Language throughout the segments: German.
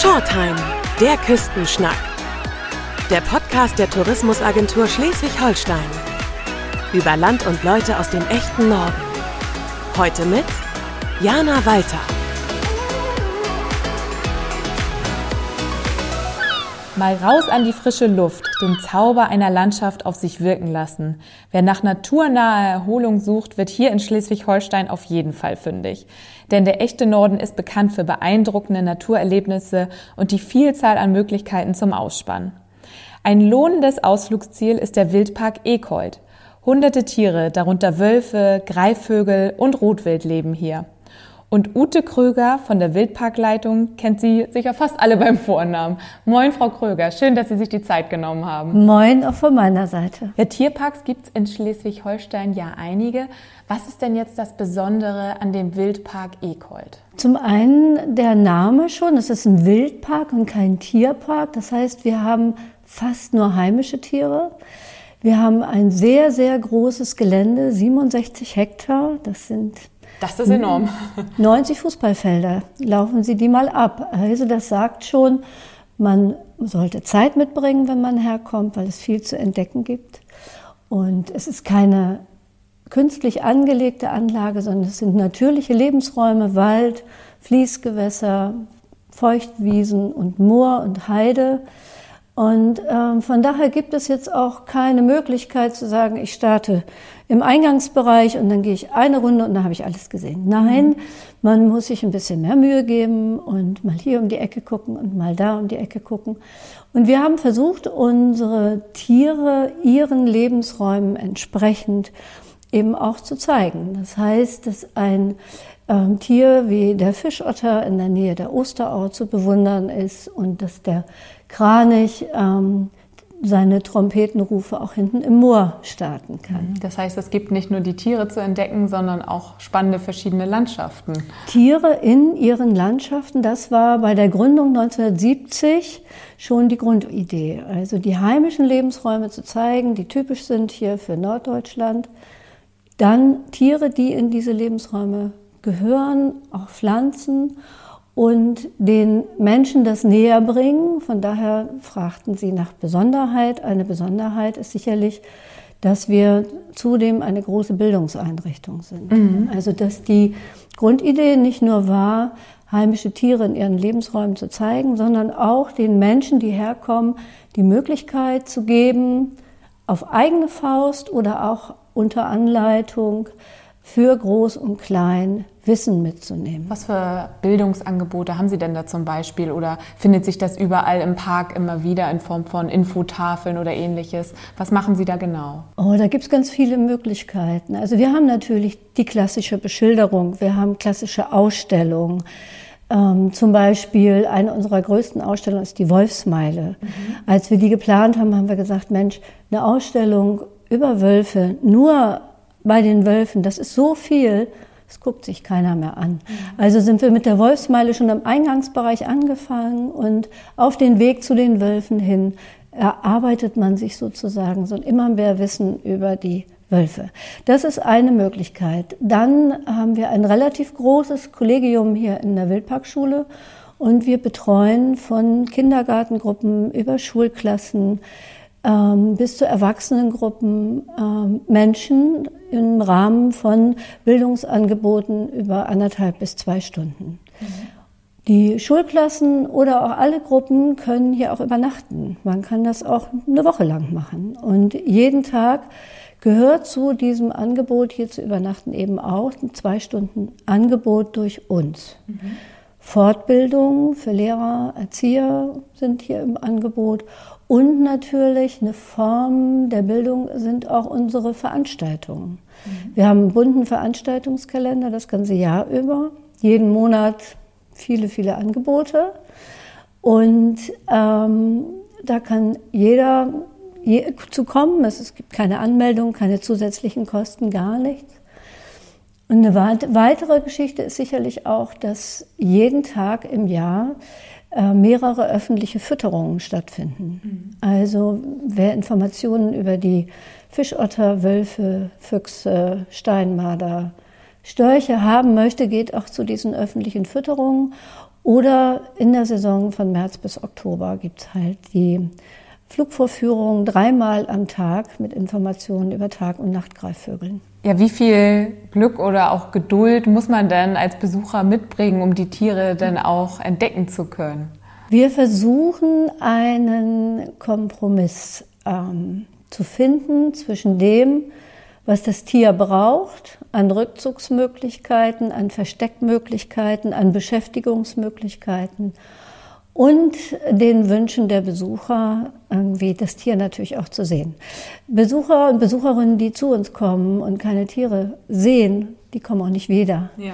Shortheim, der Küstenschnack. Der Podcast der Tourismusagentur Schleswig-Holstein. Über Land und Leute aus dem echten Norden. Heute mit Jana Walter. Mal raus an die frische Luft, den Zauber einer Landschaft auf sich wirken lassen. Wer nach naturnaher Erholung sucht, wird hier in Schleswig-Holstein auf jeden Fall fündig. Denn der echte Norden ist bekannt für beeindruckende Naturerlebnisse und die Vielzahl an Möglichkeiten zum Ausspannen. Ein lohnendes Ausflugsziel ist der Wildpark Ekold. Hunderte Tiere, darunter Wölfe, Greifvögel und Rotwild leben hier. Und Ute Kröger von der Wildparkleitung kennt Sie sicher fast alle beim Vornamen. Moin, Frau Kröger. Schön, dass Sie sich die Zeit genommen haben. Moin, auch von meiner Seite. Ja, Tierparks gibt's in Schleswig-Holstein ja einige. Was ist denn jetzt das Besondere an dem Wildpark Ekold? Zum einen der Name schon. Es ist ein Wildpark und kein Tierpark. Das heißt, wir haben fast nur heimische Tiere. Wir haben ein sehr, sehr großes Gelände, 67 Hektar. Das sind das ist enorm. 90 Fußballfelder, laufen Sie die mal ab. Also das sagt schon, man sollte Zeit mitbringen, wenn man herkommt, weil es viel zu entdecken gibt. Und es ist keine künstlich angelegte Anlage, sondern es sind natürliche Lebensräume, Wald, Fließgewässer, Feuchtwiesen und Moor und Heide. Und ähm, von daher gibt es jetzt auch keine Möglichkeit zu sagen, ich starte im Eingangsbereich und dann gehe ich eine Runde und dann habe ich alles gesehen. Nein, mhm. man muss sich ein bisschen mehr Mühe geben und mal hier um die Ecke gucken und mal da um die Ecke gucken. Und wir haben versucht, unsere Tiere ihren Lebensräumen entsprechend eben auch zu zeigen. Das heißt, dass ein ähm, Tier wie der Fischotter in der Nähe der Osterau zu bewundern ist und dass der Kranich ähm, seine Trompetenrufe auch hinten im Moor starten kann. Mhm. Das heißt, es gibt nicht nur die Tiere zu entdecken, sondern auch spannende verschiedene Landschaften. Tiere in ihren Landschaften, das war bei der Gründung 1970 schon die Grundidee. Also die heimischen Lebensräume zu zeigen, die typisch sind hier für Norddeutschland. Dann Tiere, die in diese Lebensräume gehören, auch Pflanzen und den Menschen das näher bringen. Von daher fragten sie nach Besonderheit. Eine Besonderheit ist sicherlich, dass wir zudem eine große Bildungseinrichtung sind. Mhm. Also dass die Grundidee nicht nur war, heimische Tiere in ihren Lebensräumen zu zeigen, sondern auch den Menschen, die herkommen, die Möglichkeit zu geben, auf eigene Faust oder auch unter Anleitung für Groß und Klein Wissen mitzunehmen. Was für Bildungsangebote haben Sie denn da zum Beispiel? Oder findet sich das überall im Park immer wieder in Form von Infotafeln oder ähnliches? Was machen Sie da genau? Oh, da gibt es ganz viele Möglichkeiten. Also wir haben natürlich die klassische Beschilderung, wir haben klassische Ausstellungen. Ähm, zum Beispiel eine unserer größten Ausstellungen ist die Wolfsmeile. Mhm. Als wir die geplant haben, haben wir gesagt, Mensch, eine Ausstellung über Wölfe, nur bei den Wölfen, das ist so viel, das guckt sich keiner mehr an. Also sind wir mit der Wolfsmeile schon im Eingangsbereich angefangen und auf den Weg zu den Wölfen hin erarbeitet man sich sozusagen so immer mehr Wissen über die Wölfe. Das ist eine Möglichkeit. Dann haben wir ein relativ großes Kollegium hier in der Wildparkschule und wir betreuen von Kindergartengruppen über Schulklassen ähm, bis zu Erwachsenengruppen ähm, Menschen im Rahmen von Bildungsangeboten über anderthalb bis zwei Stunden. Mhm. Die Schulklassen oder auch alle Gruppen können hier auch übernachten. Man kann das auch eine Woche lang machen. Und jeden Tag gehört zu diesem Angebot hier zu übernachten eben auch ein zwei Stunden Angebot durch uns. Mhm. Fortbildung für Lehrer, Erzieher sind hier im Angebot und natürlich eine Form der Bildung sind auch unsere Veranstaltungen. Mhm. Wir haben einen bunten Veranstaltungskalender das ganze Jahr über. Jeden Monat viele, viele Angebote. Und ähm, da kann jeder je, zu kommen. Es, es gibt keine Anmeldung, keine zusätzlichen Kosten, gar nichts. Und eine weitere Geschichte ist sicherlich auch, dass jeden Tag im Jahr mehrere öffentliche Fütterungen stattfinden. Mhm. Also wer Informationen über die Fischotter, Wölfe, Füchse, Steinmarder, Störche haben möchte, geht auch zu diesen öffentlichen Fütterungen Oder in der Saison von März bis Oktober gibt es halt die Flugvorführung dreimal am Tag mit Informationen über Tag- und Nachtgreifvögeln. Ja, wie viel Glück oder auch Geduld muss man denn als Besucher mitbringen, um die Tiere dann auch entdecken zu können? Wir versuchen einen Kompromiss ähm, zu finden zwischen dem, was das Tier braucht, an Rückzugsmöglichkeiten, an Versteckmöglichkeiten, an Beschäftigungsmöglichkeiten und den Wünschen der Besucher, irgendwie das Tier natürlich auch zu sehen. Besucher und Besucherinnen, die zu uns kommen und keine Tiere sehen, die kommen auch nicht wieder. Ja.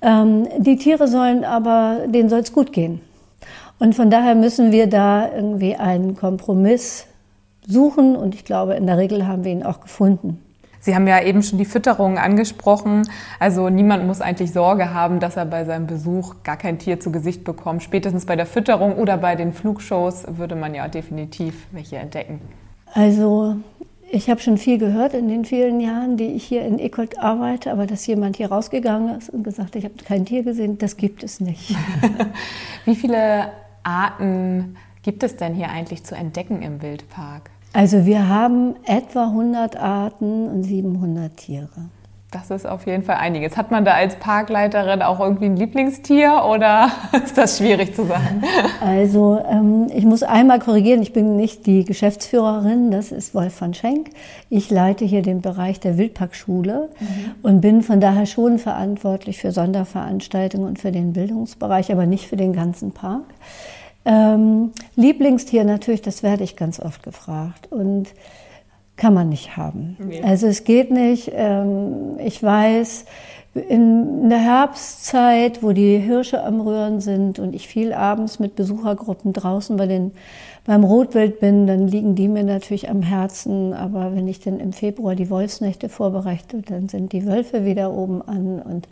Ähm, die Tiere sollen aber, denen soll es gut gehen. Und von daher müssen wir da irgendwie einen Kompromiss suchen und ich glaube, in der Regel haben wir ihn auch gefunden. Sie haben ja eben schon die Fütterung angesprochen. Also niemand muss eigentlich Sorge haben, dass er bei seinem Besuch gar kein Tier zu Gesicht bekommt. Spätestens bei der Fütterung oder bei den Flugshows würde man ja definitiv welche entdecken. Also ich habe schon viel gehört in den vielen Jahren, die ich hier in Ecot arbeite, aber dass jemand hier rausgegangen ist und gesagt ich habe kein Tier gesehen, das gibt es nicht. Wie viele Arten gibt es denn hier eigentlich zu entdecken im Wildpark? Also wir haben etwa 100 Arten und 700 Tiere. Das ist auf jeden Fall einiges. Hat man da als Parkleiterin auch irgendwie ein Lieblingstier oder ist das schwierig zu sagen? Also ähm, ich muss einmal korrigieren, ich bin nicht die Geschäftsführerin, das ist Wolf van Schenk. Ich leite hier den Bereich der Wildparkschule mhm. und bin von daher schon verantwortlich für Sonderveranstaltungen und für den Bildungsbereich, aber nicht für den ganzen Park. Ähm, Lieblingstier natürlich, das werde ich ganz oft gefragt und kann man nicht haben. Nee. Also es geht nicht. Ähm, ich weiß, in der Herbstzeit, wo die Hirsche am Rühren sind und ich viel abends mit Besuchergruppen draußen bei den, beim Rotwild bin, dann liegen die mir natürlich am Herzen. Aber wenn ich dann im Februar die Wolfsnächte vorbereite, dann sind die Wölfe wieder oben an und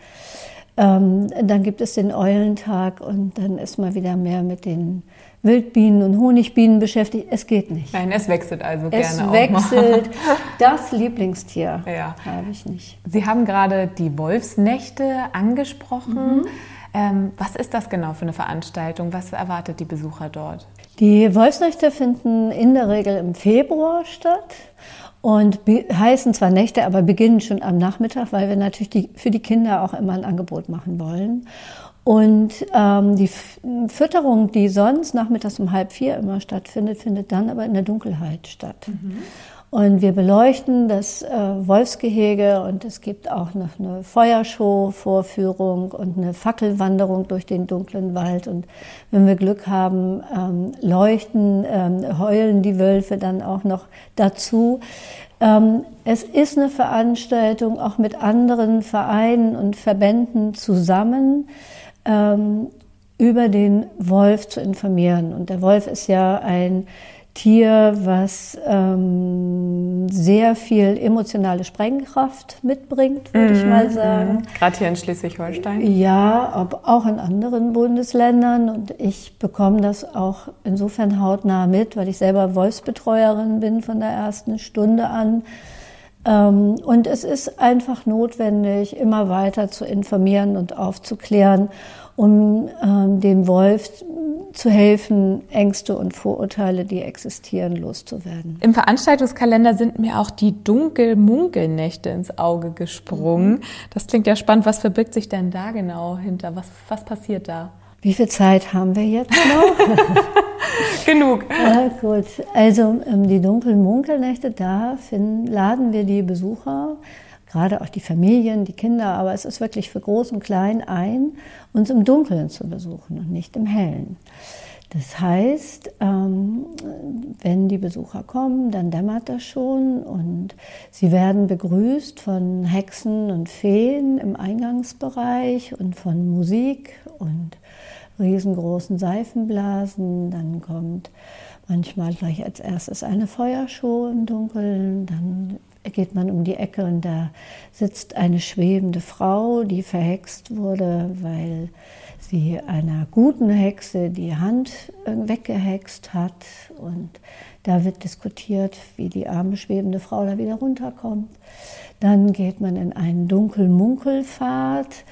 ähm, dann gibt es den Eulentag und dann ist man wieder mehr mit den Wildbienen und Honigbienen beschäftigt. Es geht nicht. Nein, es wechselt also es gerne. Es wechselt. Das Lieblingstier ja. habe ich nicht. Sie haben gerade die Wolfsnächte angesprochen. Mhm. Ähm, was ist das genau für eine Veranstaltung? Was erwartet die Besucher dort? Die Wolfsnächte finden in der Regel im Februar statt und heißen zwar Nächte, aber beginnen schon am Nachmittag, weil wir natürlich die, für die Kinder auch immer ein Angebot machen wollen. Und ähm, die Fütterung, die sonst nachmittags um halb vier immer stattfindet, findet dann aber in der Dunkelheit statt. Mhm. Und wir beleuchten das äh, Wolfsgehege und es gibt auch noch eine Feuershow-Vorführung und eine Fackelwanderung durch den dunklen Wald. Und wenn wir Glück haben, ähm, leuchten, ähm, heulen die Wölfe dann auch noch dazu. Ähm, es ist eine Veranstaltung auch mit anderen Vereinen und Verbänden zusammen ähm, über den Wolf zu informieren. Und der Wolf ist ja ein Tier, was ähm, sehr viel emotionale Sprengkraft mitbringt, würde mm, ich mal sagen. Mm. Gerade hier in Schleswig-Holstein? Ja, aber auch in anderen Bundesländern. Und ich bekomme das auch insofern hautnah mit, weil ich selber Wolfsbetreuerin bin von der ersten Stunde an. Ähm, und es ist einfach notwendig, immer weiter zu informieren und aufzuklären um ähm, dem Wolf zu helfen, Ängste und Vorurteile, die existieren, loszuwerden. Im Veranstaltungskalender sind mir auch die Dunkel-Munkelnächte ins Auge gesprungen. Mhm. Das klingt ja spannend. Was verbirgt sich denn da genau hinter? Was, was passiert da? Wie viel Zeit haben wir jetzt noch? Genug. Ja, gut. Also ähm, die Dunkel-Munkelnächte, da finden, laden wir die Besucher gerade auch die Familien, die Kinder, aber es ist wirklich für Groß und Klein ein, uns im Dunkeln zu besuchen und nicht im Hellen. Das heißt, ähm, wenn die Besucher kommen, dann dämmert das schon und sie werden begrüßt von Hexen und Feen im Eingangsbereich und von Musik und riesengroßen Seifenblasen. Dann kommt manchmal gleich als erstes eine Feuershow im Dunkeln, dann geht man um die Ecke und da sitzt eine schwebende Frau, die verhext wurde, weil sie einer guten Hexe die Hand äh, weggehext hat. Und da wird diskutiert, wie die arme schwebende Frau da wieder runterkommt. Dann geht man in einen Dunkelmunkelpfad.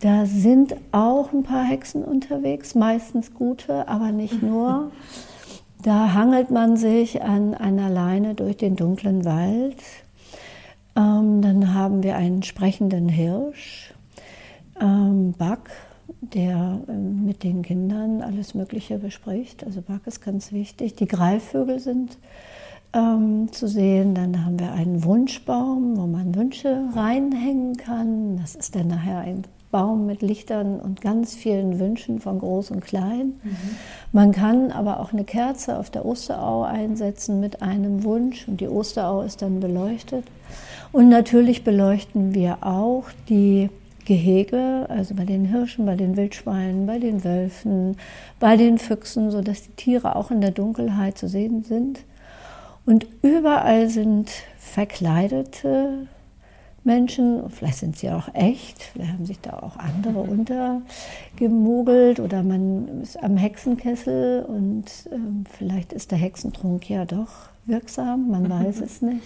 Da sind auch ein paar Hexen unterwegs, meistens gute, aber nicht nur. Da hangelt man sich an einer Leine durch den dunklen Wald. Ähm, dann haben wir einen sprechenden Hirsch, ähm, Buck, der äh, mit den Kindern alles Mögliche bespricht. Also Buck ist ganz wichtig. Die Greifvögel sind ähm, zu sehen. Dann haben wir einen Wunschbaum, wo man Wünsche reinhängen kann. Das ist dann nachher ein Baum mit Lichtern und ganz vielen Wünschen von groß und klein. Mhm. Man kann aber auch eine Kerze auf der Osterau einsetzen mit einem Wunsch und die Osterau ist dann beleuchtet. Und natürlich beleuchten wir auch die Gehege, also bei den Hirschen, bei den Wildschweinen, bei den Wölfen, bei den Füchsen, sodass die Tiere auch in der Dunkelheit zu sehen sind. Und überall sind verkleidete Menschen, vielleicht sind sie auch echt, vielleicht haben sich da auch andere mhm. untergemogelt oder man ist am Hexenkessel und äh, vielleicht ist der Hexentrunk ja doch wirksam, man weiß es nicht.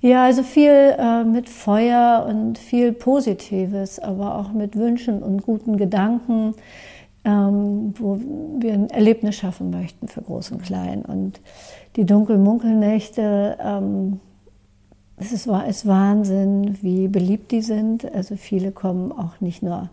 Ja, also viel äh, mit Feuer und viel Positives, aber auch mit Wünschen und guten Gedanken, ähm, wo wir ein Erlebnis schaffen möchten für Groß und Klein. Und die Dunkelmunkelnächte, ähm, es ist, ist Wahnsinn, wie beliebt die sind. Also viele kommen auch nicht nur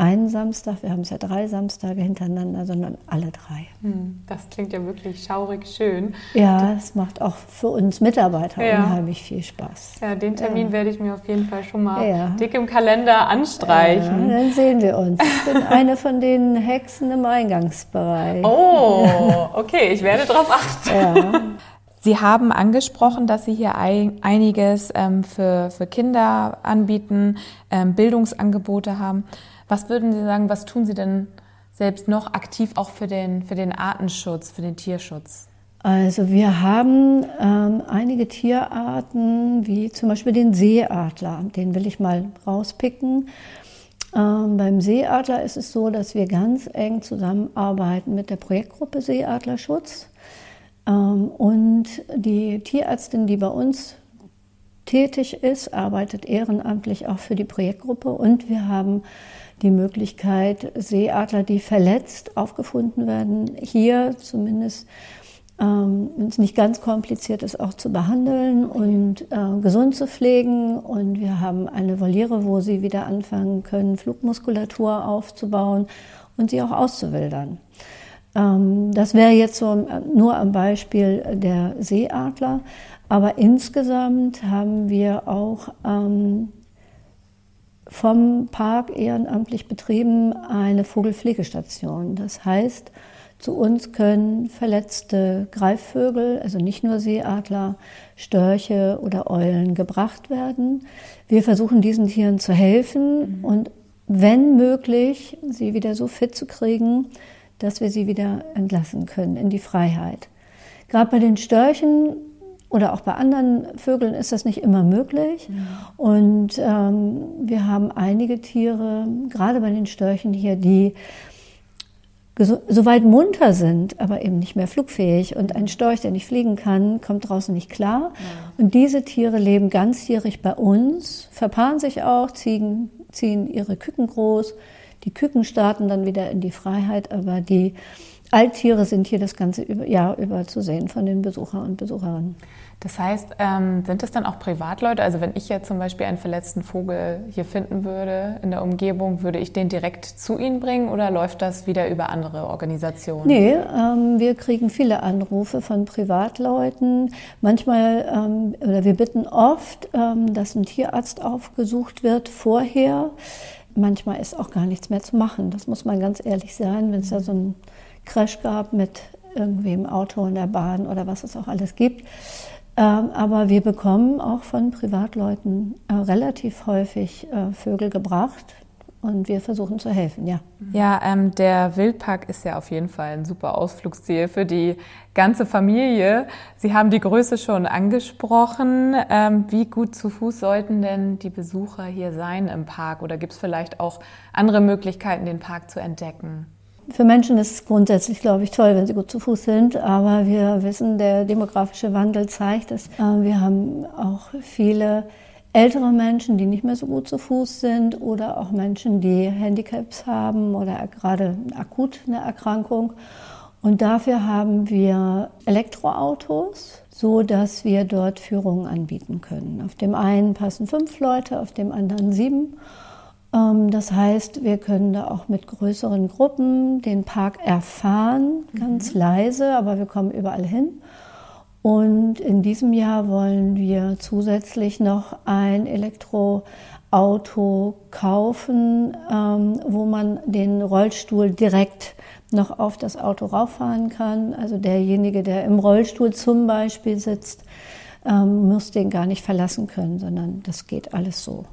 einen Samstag, wir haben es ja drei Samstage hintereinander, sondern alle drei. Hm, das klingt ja wirklich schaurig schön. Ja, es macht auch für uns Mitarbeiter ja. unheimlich viel Spaß. Ja, den Termin ja. werde ich mir auf jeden Fall schon mal ja. dick im Kalender anstreichen. dann sehen wir uns. Ich bin eine von den Hexen im Eingangsbereich. Oh, okay, ich werde darauf achten. Sie haben angesprochen, dass Sie hier einiges ähm, für, für Kinder anbieten, ähm, Bildungsangebote haben. Was würden Sie sagen, was tun Sie denn selbst noch aktiv auch für den, für den Artenschutz, für den Tierschutz? Also wir haben ähm, einige Tierarten, wie zum Beispiel den Seeadler, den will ich mal rauspicken. Ähm, beim Seeadler ist es so, dass wir ganz eng zusammenarbeiten mit der Projektgruppe Seeadlerschutz. Ähm, und die Tierärztin, die bei uns tätig ist, arbeitet ehrenamtlich auch für die Projektgruppe. Und wir haben die Möglichkeit, Seeadler, die verletzt aufgefunden werden, hier zumindest, ähm, wenn es nicht ganz kompliziert ist, auch zu behandeln und äh, gesund zu pflegen. Und wir haben eine Voliere, wo sie wieder anfangen können, Flugmuskulatur aufzubauen und sie auch auszuwildern. Ähm, das wäre jetzt so nur am Beispiel der Seeadler. Aber insgesamt haben wir auch ähm, vom Park ehrenamtlich betrieben eine Vogelpflegestation. Das heißt, zu uns können verletzte Greifvögel, also nicht nur Seeadler, Störche oder Eulen gebracht werden. Wir versuchen diesen Tieren zu helfen mhm. und wenn möglich, sie wieder so fit zu kriegen, dass wir sie wieder entlassen können in die Freiheit. Gerade bei den Störchen oder auch bei anderen Vögeln ist das nicht immer möglich. Mhm. Und ähm, wir haben einige Tiere, gerade bei den Störchen hier, die so weit munter sind, aber eben nicht mehr flugfähig. Und ein Storch, der nicht fliegen kann, kommt draußen nicht klar. Ja. Und diese Tiere leben ganzjährig bei uns, verpaaren sich auch, ziehen, ziehen ihre Küken groß. Die Küken starten dann wieder in die Freiheit, aber die Alttiere sind hier das ganze Jahr über zu sehen von den Besuchern und Besucherinnen. Das heißt, ähm, sind es dann auch Privatleute? Also wenn ich jetzt zum Beispiel einen verletzten Vogel hier finden würde in der Umgebung, würde ich den direkt zu Ihnen bringen oder läuft das wieder über andere Organisationen? Nee, ähm, wir kriegen viele Anrufe von Privatleuten. Manchmal, ähm, oder wir bitten oft, ähm, dass ein Tierarzt aufgesucht wird vorher. Manchmal ist auch gar nichts mehr zu machen. Das muss man ganz ehrlich sein, wenn es da so einen Crash gab mit irgendwie im Auto, in der Bahn oder was es auch alles gibt. Ähm, aber wir bekommen auch von Privatleuten äh, relativ häufig äh, Vögel gebracht und wir versuchen zu helfen, ja. Ja, ähm, der Wildpark ist ja auf jeden Fall ein super Ausflugsziel für die ganze Familie. Sie haben die Größe schon angesprochen. Ähm, wie gut zu Fuß sollten denn die Besucher hier sein im Park? Oder gibt es vielleicht auch andere Möglichkeiten, den Park zu entdecken? Für Menschen ist es grundsätzlich, glaube ich, toll, wenn sie gut zu Fuß sind. Aber wir wissen, der demografische Wandel zeigt es. Äh, wir haben auch viele ältere Menschen, die nicht mehr so gut zu Fuß sind oder auch Menschen, die Handicaps haben oder gerade akut eine Erkrankung. Und dafür haben wir Elektroautos, so dass wir dort Führungen anbieten können. Auf dem einen passen fünf Leute, auf dem anderen sieben. Ähm, das heißt, wir können da auch mit größeren Gruppen den Park erfahren, ganz mhm. leise, aber wir kommen überall hin. Und in diesem Jahr wollen wir zusätzlich noch ein Elektroauto kaufen, ähm, wo man den Rollstuhl direkt noch auf das Auto rauffahren kann. Also derjenige, der im Rollstuhl zum Beispiel sitzt, ähm, muss den gar nicht verlassen können, sondern das geht alles so.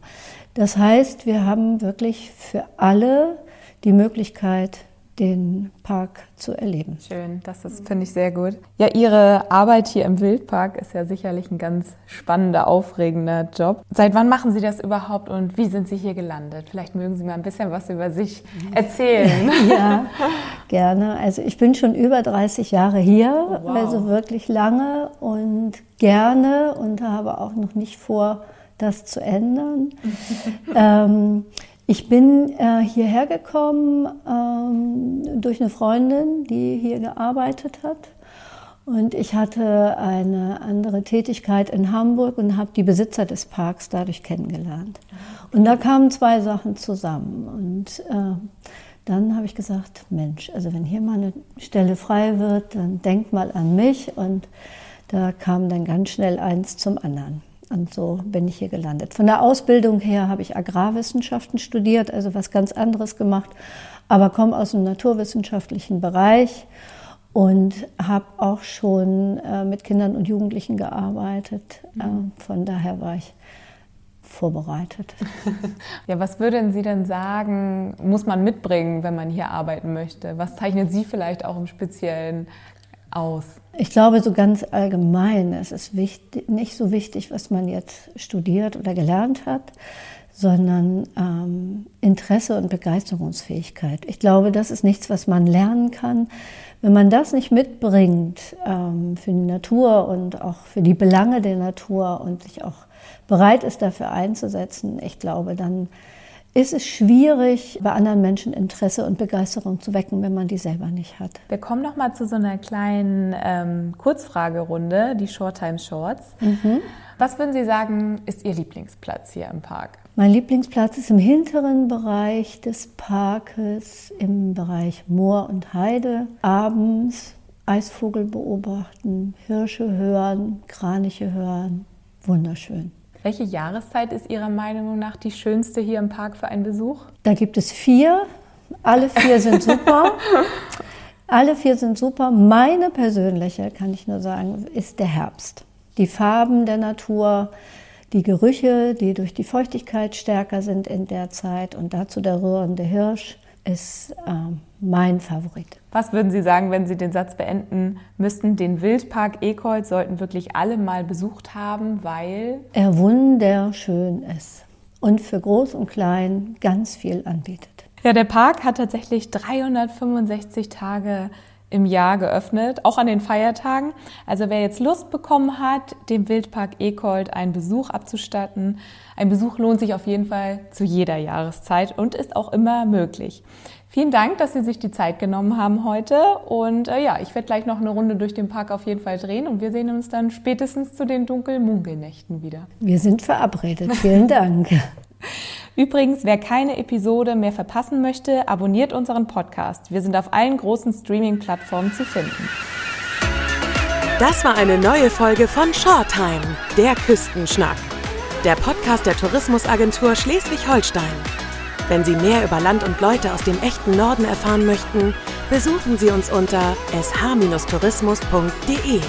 Das heißt, wir haben wirklich für alle die Möglichkeit, den Park zu erleben. Schön, das ist, finde ich sehr gut. Ja, Ihre Arbeit hier im Wildpark ist ja sicherlich ein ganz spannender, aufregender Job. Seit wann machen Sie das überhaupt und wie sind Sie hier gelandet? Vielleicht mögen Sie mal ein bisschen was über sich erzählen. ja, gerne. Also ich bin schon über 30 Jahre hier, oh, wow. also wirklich lange und gerne und habe auch noch nicht vor, das zu ändern. ähm, ich bin äh, hierher gekommen ähm, durch eine Freundin, die hier gearbeitet hat. Und ich hatte eine andere Tätigkeit in Hamburg und habe die Besitzer des Parks dadurch kennengelernt. Und da kamen zwei Sachen zusammen. Und äh, dann habe ich gesagt, Mensch, also wenn hier mal eine Stelle frei wird, dann denk mal an mich. Und da kam dann ganz schnell eins zum anderen. Und so bin ich hier gelandet. Von der Ausbildung her habe ich Agrarwissenschaften studiert, also was ganz anderes gemacht, aber komme aus dem naturwissenschaftlichen Bereich und habe auch schon äh, mit Kindern und Jugendlichen gearbeitet. Mhm. Äh, von daher war ich vorbereitet. Ja, was würden Sie denn sagen, muss man mitbringen, wenn man hier arbeiten möchte? Was zeichnet Sie vielleicht auch im Speziellen aus? Ich glaube, so ganz allgemein, es ist wichtig, nicht so wichtig, was man jetzt studiert oder gelernt hat, sondern ähm, Interesse und Begeisterungsfähigkeit. Ich glaube, das ist nichts, was man lernen kann. Wenn man das nicht mitbringt ähm, für die Natur und auch für die Belange der Natur und sich auch bereit ist, dafür einzusetzen, ich glaube, dann ist es schwierig, bei anderen Menschen Interesse und Begeisterung zu wecken, wenn man die selber nicht hat. Wir kommen noch mal zu so einer kleinen ähm, Kurzfragerunde, die Short Time Shorts. Mhm. Was würden Sie sagen, ist Ihr Lieblingsplatz hier im Park? Mein Lieblingsplatz ist im hinteren Bereich des Parkes, im Bereich Moor und Heide. Abends Eisvogel beobachten, Hirsche hören, Kraniche hören. Wunderschön. Welche Jahreszeit ist Ihrer Meinung nach die schönste hier im Park für einen Besuch? Da gibt es vier. Alle vier sind super. Alle vier sind super. Meine persönliche, kann ich nur sagen, ist der Herbst. Die Farben der Natur, die Gerüche, die durch die Feuchtigkeit stärker sind in der Zeit und dazu der rührende Hirsch ist äh, mein Favorit. Was würden Sie sagen, wenn Sie den Satz beenden müssten? Den Wildpark Ekold sollten wirklich alle mal besucht haben, weil er wunderschön ist und für Groß und Klein ganz viel anbietet. Ja, der Park hat tatsächlich 365 Tage im Jahr geöffnet, auch an den Feiertagen. Also wer jetzt Lust bekommen hat, dem Wildpark Ekold einen Besuch abzustatten, ein Besuch lohnt sich auf jeden Fall zu jeder Jahreszeit und ist auch immer möglich. Vielen Dank, dass Sie sich die Zeit genommen haben heute. Und äh, ja, ich werde gleich noch eine Runde durch den Park auf jeden Fall drehen und wir sehen uns dann spätestens zu den Dunkel-Munkelnächten wieder. Wir sind verabredet. Vielen Dank. Übrigens, wer keine Episode mehr verpassen möchte, abonniert unseren Podcast. Wir sind auf allen großen Streaming-Plattformen zu finden. Das war eine neue Folge von Shorttime, der Küstenschnack. Der Podcast der Tourismusagentur Schleswig-Holstein. Wenn Sie mehr über Land und Leute aus dem echten Norden erfahren möchten, besuchen Sie uns unter sh-tourismus.de.